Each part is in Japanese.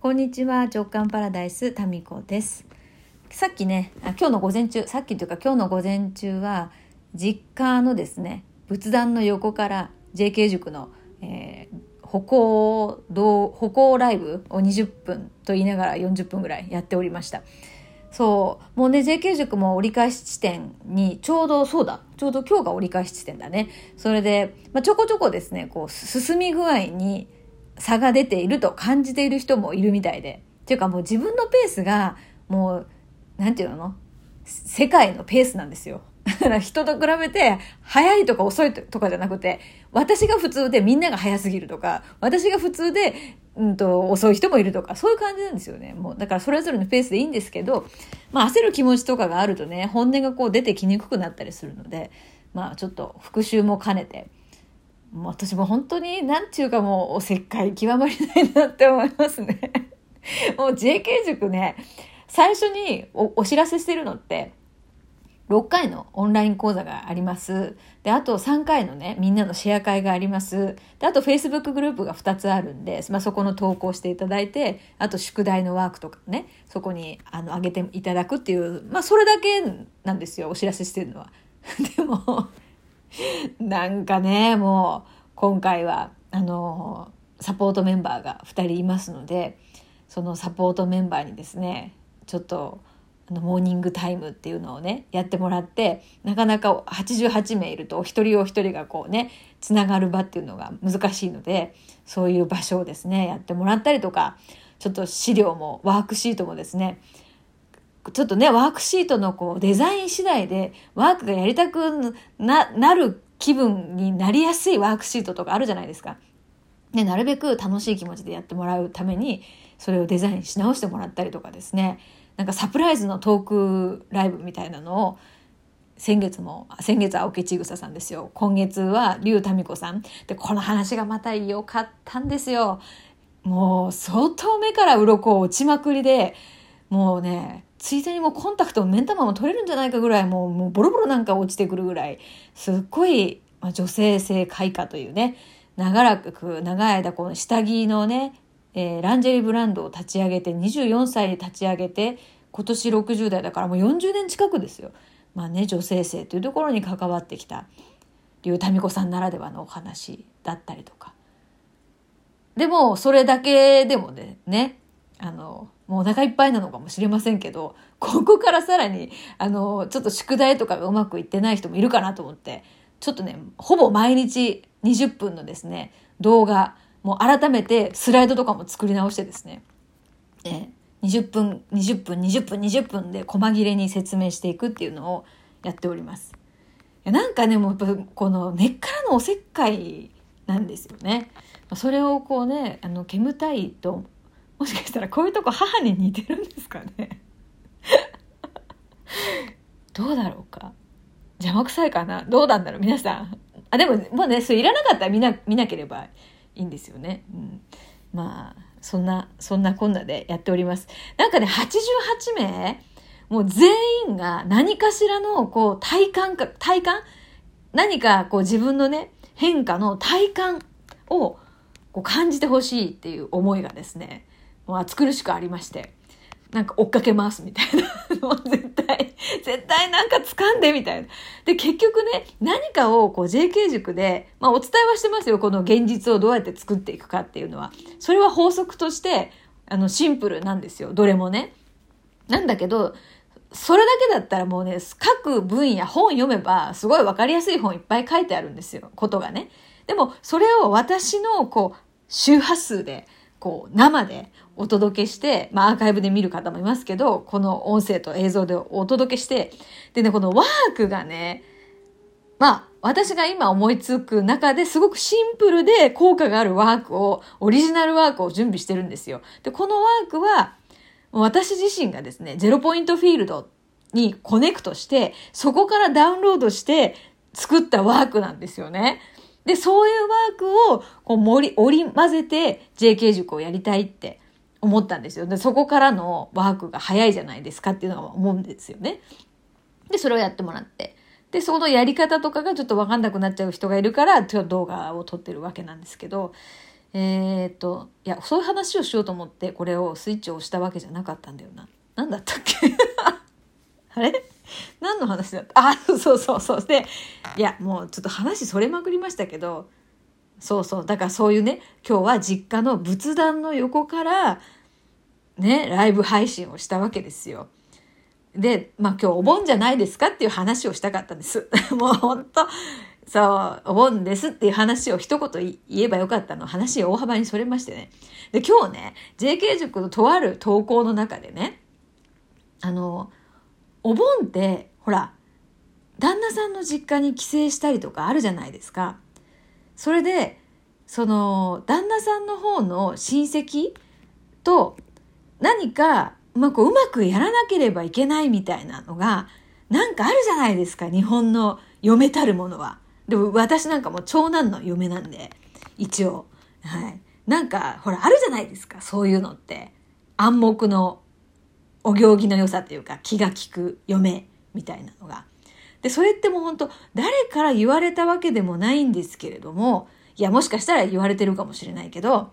こんにちは直感パラダイスタミコです。さっきねあ今日の午前中さっきというか今日の午前中は実家のですね仏壇の横から JK 塾の、えー、歩行歩行ライブを20分と言いながら40分ぐらいやっておりました。そうもうね JK 塾も折り返し地点にちょうどそうだちょうど今日が折り返し地点だね。それで、まあ、ちょこちょこですねこう進み具合に差が出ていると感じている人もいるみたいで。っていうかもう自分のペースがもう、なんていうの？世界のペースなんですよ。だから人と比べて早いとか遅いとかじゃなくて、私が普通でみんなが早すぎるとか、私が普通で、うんと、遅い人もいるとか、そういう感じなんですよね。もう、だからそれぞれのペースでいいんですけど、まあ焦る気持ちとかがあるとね、本音がこう出てきにくくなったりするので、まあちょっと復習も兼ねて、もう私も本当になんちゅうかもうおせっかい極まりないなって思いますね もう JK 塾ね最初にお知らせしてるのって6回のオンライン講座があります。で、あと3回のね、みんなのシェア会があります。で、あと Facebook グループが2つあるんで、まあ、そこの投稿していただいて、あと宿題のワークとかね、そこにあの上げていただくっていう、まあそれだけなんですよ、お知らせしてるのは。でも、なんかね、もう、今回は、あの、サポートメンバーが2人いますので、そのサポートメンバーにですね、ちょっと、あのモーニングタイムっていうのをねやってもらってなかなか88名いるとお一人お一人がこうねつながる場っていうのが難しいのでそういう場所をですねやってもらったりとかちょっと資料もワークシートもですねちょっとね、ワークシートのこうデザイン次第でワークがやりたくななる気分になりやすいワークシートとかあるじゃないですか。ね、なるべく楽しい気持ちでやってもらうためにそれをデザインし直してもらったりとかですね。なんかサプライズのトークライブみたいなのを先月も先月は青木千草さんですよ。今月は竜民子さんでこの話がまた良かったんですよ。もう相当目から鱗落ちまくりでもうねついでにもうコンタクトも目ん玉も取れるんじゃないかぐらいもうもうボロボロなんか落ちてくるぐらいすっごい、まあ、女性性開花というね長らく長い間この下着のね、えー、ランジェリーブランドを立ち上げて24歳で立ち上げて今年60代だからもう40年近くですよ。まあね女性性というところに関わってきた竜民子さんならではのお話だったりとか。でもそれだけでもねねあのもうお腹いっぱいなのかもしれませんけど、ここからさらに、あの、ちょっと宿題とかがうまくいってない人もいるかなと思って、ちょっとね、ほぼ毎日20分のですね、動画、もう改めてスライドとかも作り直してですね、え20分、20分、20分、20分で細切れに説明していくっていうのをやっております。なんかね、もうこの根っからのおせっかいなんですよね。それをこうね、あの、煙たいともしかしたらこういうとこ母に似てるんですかね。どうだろうか。邪魔くさいかな。どうなんだろう皆さん。あでももうねそれいらなかったら見な見なければいいんですよね、うん、まあそんなそんなこんなでやっております。なんかね88名もう全員が何かしらのこう体感か体感？何かこう自分のね変化の体感をこう感じてほしいっていう思いがですね暑苦しくありまして、なんか追っかけますみたいな。もう絶対、絶対なんか掴んでみたいな。で、結局ね、何かをこう JK 塾で、まあお伝えはしてますよ。この現実をどうやって作っていくかっていうのは。それは法則として、あの、シンプルなんですよ。どれもね。なんだけど、それだけだったらもうね、各分野本読めば、すごいわかりやすい本いっぱい書いてあるんですよ。ことがね。でも、それを私の、こう、周波数で、こう、生でお届けして、まあアーカイブで見る方もいますけど、この音声と映像でお届けして、でね、このワークがね、まあ、私が今思いつく中ですごくシンプルで効果があるワークを、オリジナルワークを準備してるんですよ。で、このワークは、私自身がですね、ゼロポイントフィールドにコネクトして、そこからダウンロードして作ったワークなんですよね。で、そういうワークをこう盛り、織り混ぜて JK 塾をやりたいって思ったんですよ。で、そこからのワークが早いじゃないですかっていうのは思うんですよね。で、それをやってもらって。で、そのやり方とかがちょっとわかんなくなっちゃう人がいるから、ちょっと動画を撮ってるわけなんですけど、えー、っといやそういう話をしようと思ってこれをスイッチを押したわけじゃなかったんだよな。何だったっけ？あれ？何の話だった？あそうそうそうでいやもうちょっと話それまくりましたけどそうそうだからそういうね今日は実家の仏壇の横からねライブ配信をしたわけですよ。でまあ今日お盆じゃないですかっていう話をしたかったんです。もうほんとそうお盆ですっていう話を一言言えばよかったの話大幅にそれましてね。で今日ね JK 塾のとある投稿の中でねあのお盆ってほら旦那さんの実家に帰省したりとかあるじゃないですか。それでその旦那さんの方の親戚と何か、まあ、こううまくやらなければいけないみたいなのがなんかあるじゃないですか日本の嫁たるものは。でも私なんかも長男の嫁なんで一応。はい。なんかほらあるじゃないですかそういうのって。暗黙のお行儀の良さというか気が利く嫁みたいなのが。で、それってもう本当誰から言われたわけでもないんですけれども、いや、もしかしたら言われてるかもしれないけど、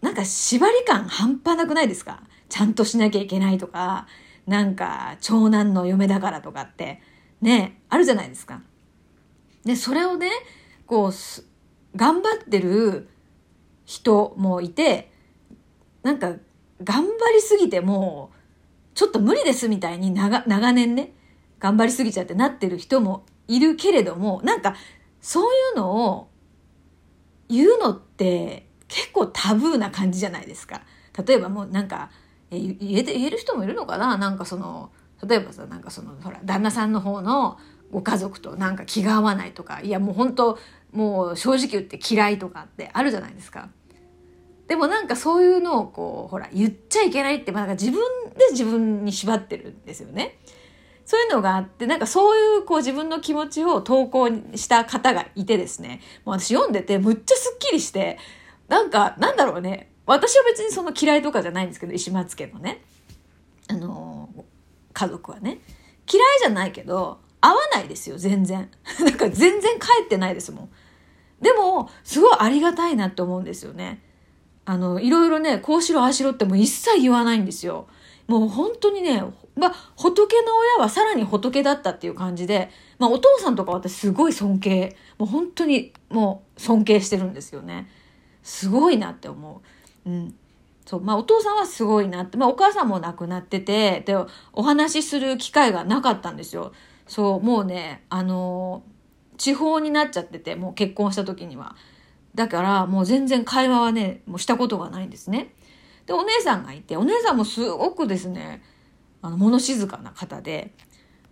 なんか縛り感半端なくないですか？ちゃんとしなきゃいけないとか、なんか長男の嫁だからとかって、ね、あるじゃないですか。で、それをね、こう、頑張ってる人もいて、なんか頑張りすぎてもう、ちょっと無理ですみたいに長長年ね、頑張りすぎちゃってなってる人もいるけれども、なんかそういうのを言うのって結構タブーな感じじゃないですか。例えばもうなんか、え言え言える人もいるのかな？なんかその、例えばさ、なんかその、ほら、旦那さんの方のご家族となんか気が合わないとか、いやもう本当もう正直言って嫌いとかってあるじゃないですか。でもなんかそういうのをこう、ほら、言っちゃいけないって、まあ、なんか自分で自分に縛ってるんですよね。そういうのがあって、なんかそういうこう自分の気持ちを投稿した方がいてですね、もう私読んでてむっちゃスッキリして、なんか、なんだろうね、私は別にその嫌いとかじゃないんですけど、石松家のね、あのー、家族はね。嫌いじゃないけど、合わないですよ、全然。なんか全然帰ってないですもん。でも、すごいありがたいなって思うんですよね。あの、いろいろね、こうしろ、ああしろってもう一切言わないんですよ。もう本当にね、まあ、仏の親はさらに仏だったっていう感じで、まあ、お父さんとか私すごい尊敬、もう本当にもう尊敬してるんですよね。すごいなって思う。うん。そう、まあ、お父さんはすごいなって、まあ、お母さんも亡くなってて、で、お話しする機会がなかったんですよ。そう、もうね、あのー、地方になっちゃってて、もう結婚した時には。だからもう全然会話はね、もうしたことがないんですね。で、お姉さんがいて、お姉さんもすごくですね、あの、物静かな方で、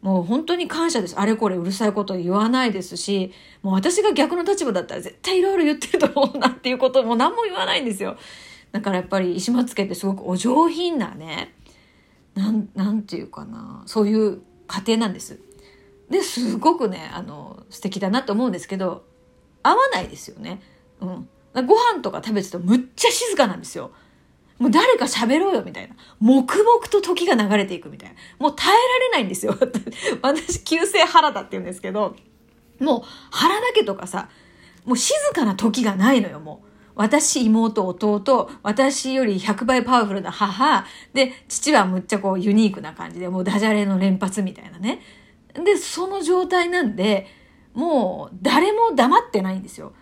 もう本当に感謝です。あれこれうるさいこと言わないですし、もう私が逆の立場だったら絶対いろいろ言ってると思うなっていうことも何も言わないんですよ。だからやっぱり石松家ってすごくお上品なね、なん、なんていうかな、そういう家庭なんです。で、すごくね、あの、素敵だなと思うんですけど、合わないですよね。うん。ご飯とか食べててもむっちゃ静かなんですよ。もう誰か喋ろうよみたいな。黙々と時が流れていくみたいな。もう耐えられないんですよ。私、旧姓原田って言うんですけど、もう原田家とかさ、もう静かな時がないのよ、もう。私、妹、弟、私より100倍パワフルな母、で、父はむっちゃこうユニークな感じで、もうダジャレの連発みたいなね。で、その状態なんで、もう誰も黙ってないんですよ。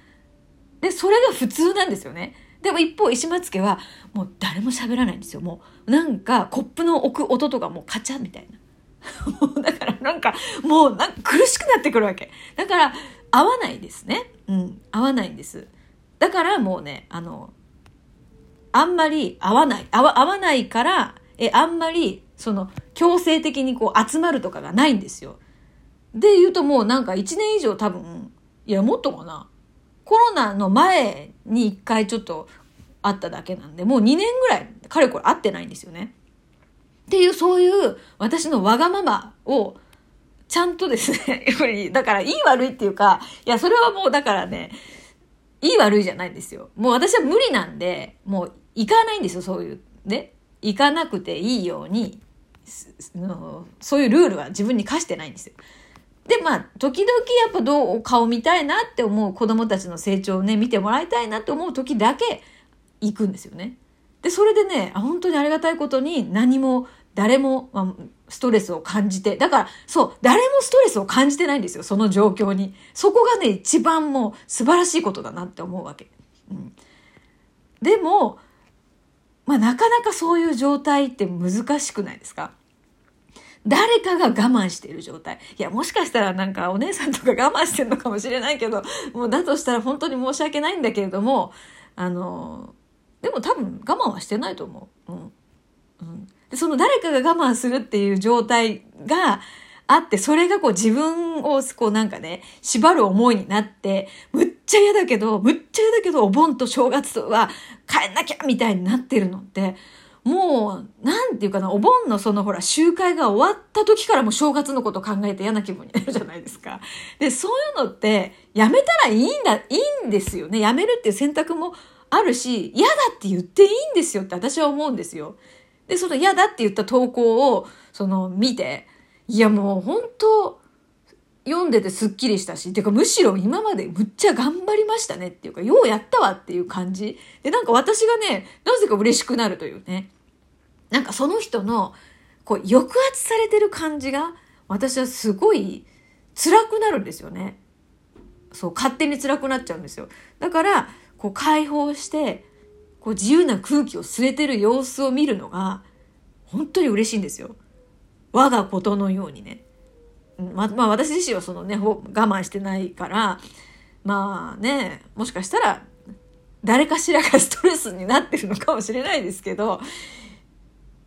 で、それが普通なんですよね。でも一方、石松家はもう誰も喋らないんですよ。もうなんかコップの置く音とかもうカチャみたいな。だからなんかもうなんか苦しくなってくるわけ。だから合わないですね。うん、合わないんです。だからもうね、あの、あんまり合わない。合わ合わないから、え、あんまりその強制的にこう集まるとかがないんですよ。で言うともうなんか1年以上多分、いやもっとかな。コロナの前に一回ちょっと会っただけなんで、もう2年ぐらい、かれこれ会ってないんですよね。っていう、そういう私のわがままを、ちゃんとですね、やっぱり、だからいい悪いっていうか、いや、それはもうだからね、いい悪いじゃないんですよ。もう私は無理なんで、もう行かないんですよ、そういう。ね。行かなくていいように、そういうルールは自分に課してないんですよ。で、まあ、時々やっぱどう、顔見たいなって思う子供たちの成長をね、見てもらいたいなって思う時だけ行くんですよね。で、それでね、本当にありがたいことに何も、誰も、まあ、ストレスを感じて、だから、そう、誰もストレスを感じてないんですよ、その状況に。そこがね、一番もう素晴らしいことだなって思うわけ。うん。でも、まあ、なかなかそういう状態って難しくないですか？誰かが我慢している状態。いや、もしかしたらなんかお姉さんとか我慢してるのかもしれないけど、もうだとしたら本当に申し訳ないんだけれども、あの、でも多分我慢はしてないと思う。うん。うん、でその誰かが我慢するっていう状態があって、それがこう自分をこうなんかね、縛る思いになって、むっちゃ嫌だけど、むっちゃ嫌だけど、お盆と正月は帰んなきゃみたいになってるのって、もう、なんていうかな、お盆のそのほら、集会が終わった時からも正月のこと考えて嫌な気分になるじゃないですか。で、そういうのって、やめたらいいんだ、いいんですよね。やめるっていう選択もあるし、嫌だって言っていいんですよって私は思うんですよ。で、その嫌だって言った投稿を、その、見て、いやもう本当読んでてスッキリしたし、てかむしろ今までむっちゃ頑張りましたねっていうか、ようやったわっていう感じ。で、なんか私がね、なぜか嬉しくなるというね。なんかその人の、こう、抑圧されてる感じが、私はすごい辛くなるんですよね。そう、勝手に辛くなっちゃうんですよ。だから、こう解放して、こう自由な空気を吸えてる様子を見るのが、本当に嬉しいんですよ。我がことのようにね。ままあ私自身はそのね、我慢してないから、まあね、もしかしたら誰かしらがストレスになってるのかもしれないですけど、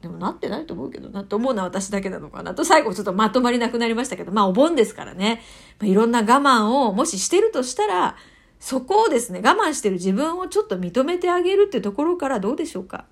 でもなってないと思うけどなと思うのは私だけなのかなと最後ちょっとまとまりなくなりましたけど、まあお盆ですからね、まあ、いろんな我慢をもししてるとしたら、そこをですね、我慢してる自分をちょっと認めてあげるってところからどうでしょうか。